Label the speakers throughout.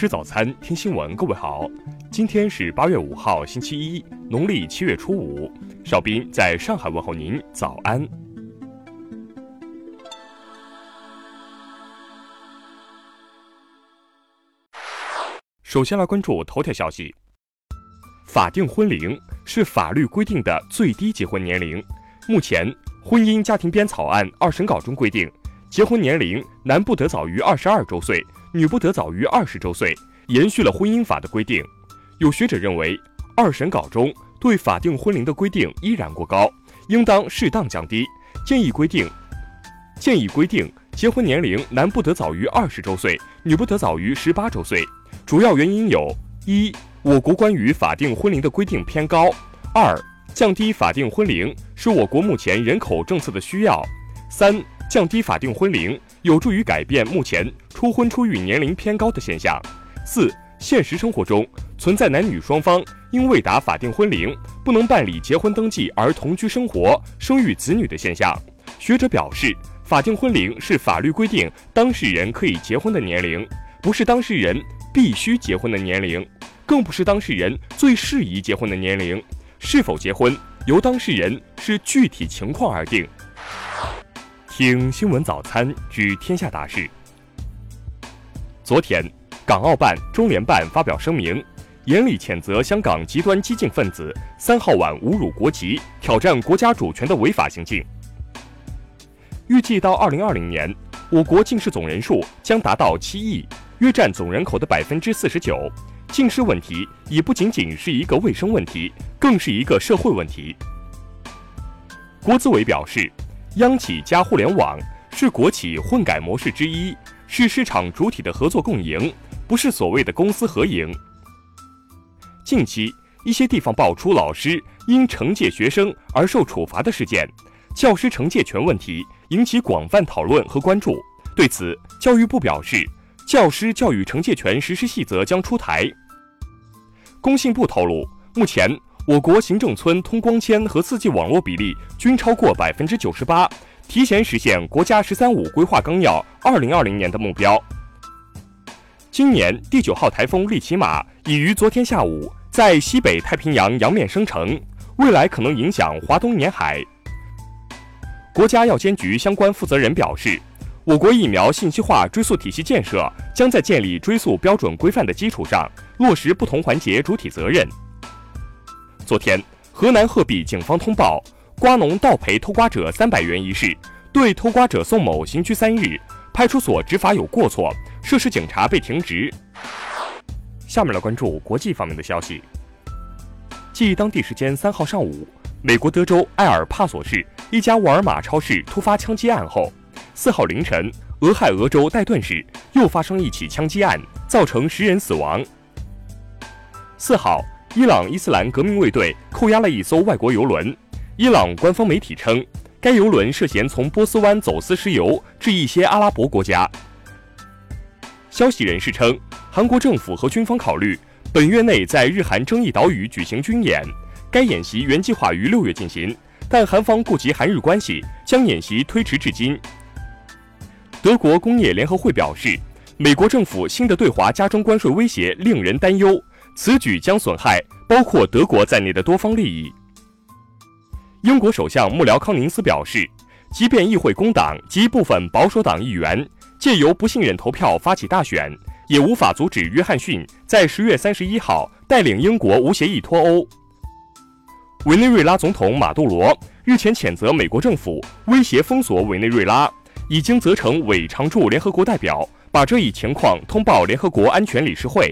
Speaker 1: 吃早餐，听新闻。各位好，今天是八月五号，星期一，农历七月初五。邵斌在上海问候您，早安。首先来关注头条消息：法定婚龄是法律规定的最低结婚年龄。目前，《婚姻家庭编草案》二审稿中规定，结婚年龄男不得早于二十二周岁。女不得早于二十周岁，延续了婚姻法的规定。有学者认为，二审稿中对法定婚龄的规定依然过高，应当适当降低。建议规定，建议规定结婚年龄男不得早于二十周岁，女不得早于十八周岁。主要原因有：一、我国关于法定婚龄的规定偏高；二、降低法定婚龄是我国目前人口政策的需要；三、降低法定婚龄。有助于改变目前初婚初育年龄偏高的现象。四、现实生活中存在男女双方因未达法定婚龄不能办理结婚登记而同居生活、生育子女的现象。学者表示，法定婚龄是法律规定当事人可以结婚的年龄，不是当事人必须结婚的年龄，更不是当事人最适宜结婚的年龄。是否结婚，由当事人视具体情况而定。听新闻早餐知天下大事。昨天，港澳办、中联办发表声明，严厉谴责香港极端激进分子三号晚侮辱国旗、挑战国家主权的违法行径。预计到二零二零年，我国近视总人数将达到七亿，约占总人口的百分之四十九。近视问题已不仅仅是一个卫生问题，更是一个社会问题。国资委表示。央企加互联网是国企混改模式之一，是市场主体的合作共赢，不是所谓的公私合营。近期，一些地方爆出老师因惩戒学生而受处罚的事件，教师惩戒权问题引起广泛讨论和关注。对此，教育部表示，教师教育惩戒权实施细则将出台。工信部透露，目前。我国行政村通光纤和 4G 网络比例均超过百分之九十八，提前实现国家“十三五”规划纲要二零二零年的目标。今年第九号台风利奇马已于昨天下午在西北太平洋洋面生成，未来可能影响华东沿海。国家药监局相关负责人表示，我国疫苗信息化追溯体系建设将在建立追溯标准规范的基础上，落实不同环节主体责任。昨天，河南鹤壁警方通报瓜农盗赔偷瓜者三百元一事，对偷瓜者宋某刑拘三日，派出所执法有过错，涉事警察被停职。下面来关注国际方面的消息。继当地时间三号上午，美国德州埃尔帕索市一家沃尔玛超市突发枪击案后，四号凌晨，俄亥俄州戴顿市又发生一起枪击案，造成十人死亡。四号。伊朗伊斯兰革命卫队扣押了一艘外国油轮。伊朗官方媒体称，该油轮涉嫌从波斯湾走私石油至一些阿拉伯国家。消息人士称，韩国政府和军方考虑本月内在日韩争议岛屿举行军演。该演习原计划于六月进行，但韩方顾及韩日关系，将演习推迟至今。德国工业联合会表示，美国政府新的对华加征关税威胁令人担忧。此举将损害包括德国在内的多方利益。英国首相幕僚康宁斯表示，即便议会工党及部分保守党议员借由不信任投票发起大选，也无法阻止约翰逊在十月三十一号带领英国无协议脱欧。委内瑞拉总统马杜罗日前谴责美国政府威胁封锁委内瑞拉，已经责成委常驻联合国代表把这一情况通报联合国安全理事会。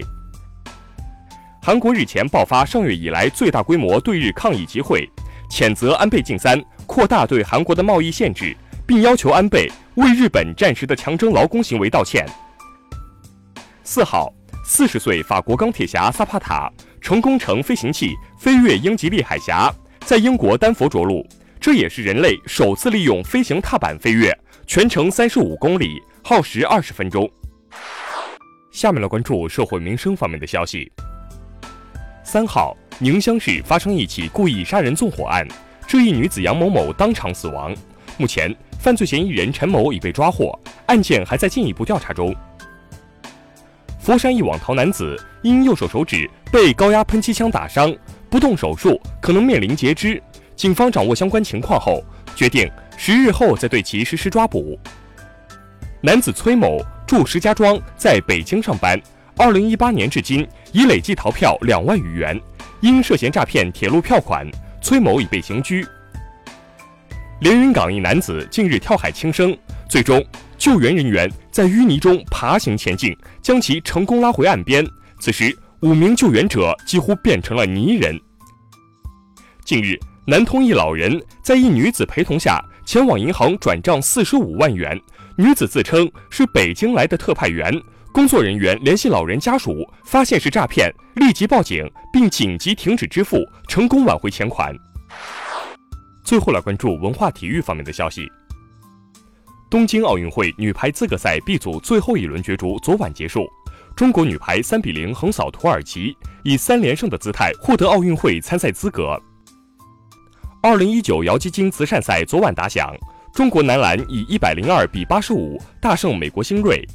Speaker 1: 韩国日前爆发上月以来最大规模对日抗议集会，谴责安倍晋三扩大对韩国的贸易限制，并要求安倍为日本战时的强征劳工行为道歉。四号，四十岁法国钢铁侠萨帕塔成功乘飞行器飞越英吉利海峡，在英国丹佛着陆，这也是人类首次利用飞行踏板飞跃，全程三十五公里，耗时二十分钟。下面来关注社会民生方面的消息。三号，宁乡市发生一起故意杀人纵火案，这一女子杨某某当场死亡。目前，犯罪嫌疑人陈某已被抓获，案件还在进一步调查中。佛山一网逃男子因右手手指被高压喷气枪打伤，不动手术可能面临截肢。警方掌握相关情况后，决定十日后再对其实施抓捕。男子崔某住石家庄，在北京上班。二零一八年至今，已累计逃票两万余元。因涉嫌诈骗铁路票款，崔某已被刑拘。连云港一男子近日跳海轻生，最终救援人员在淤泥中爬行前进，将其成功拉回岸边。此时，五名救援者几乎变成了泥人。近日，南通一老人在一女子陪同下前往银行转账四十五万元，女子自称是北京来的特派员。工作人员联系老人家属，发现是诈骗，立即报警，并紧急停止支付，成功挽回钱款。最后来关注文化体育方面的消息。东京奥运会女排资格赛 B 组最后一轮角逐昨晚结束，中国女排三比零横扫土耳其，以三连胜的姿态获得奥运会参赛资格。二零一九姚基金慈善赛昨晚打响，中国男篮以一百零二比八十五大胜美国新锐。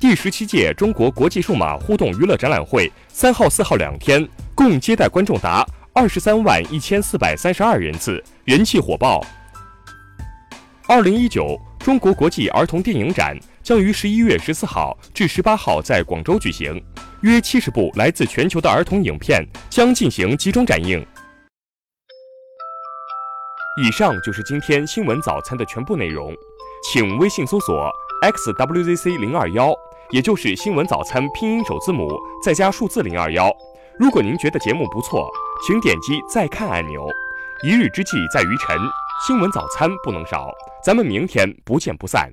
Speaker 1: 第十七届中国国际数码互动娱乐展览会三号、四号两天共接待观众达二十三万一千四百三十二人次，人气火爆。二零一九中国国际儿童电影展将于十一月十四号至十八号在广州举行，约七十部来自全球的儿童影片将进行集中展映。以上就是今天新闻早餐的全部内容，请微信搜索 xwzc 零二幺。也就是新闻早餐拼音首字母再加数字零二幺。如果您觉得节目不错，请点击再看按钮。一日之计在于晨，新闻早餐不能少。咱们明天不见不散。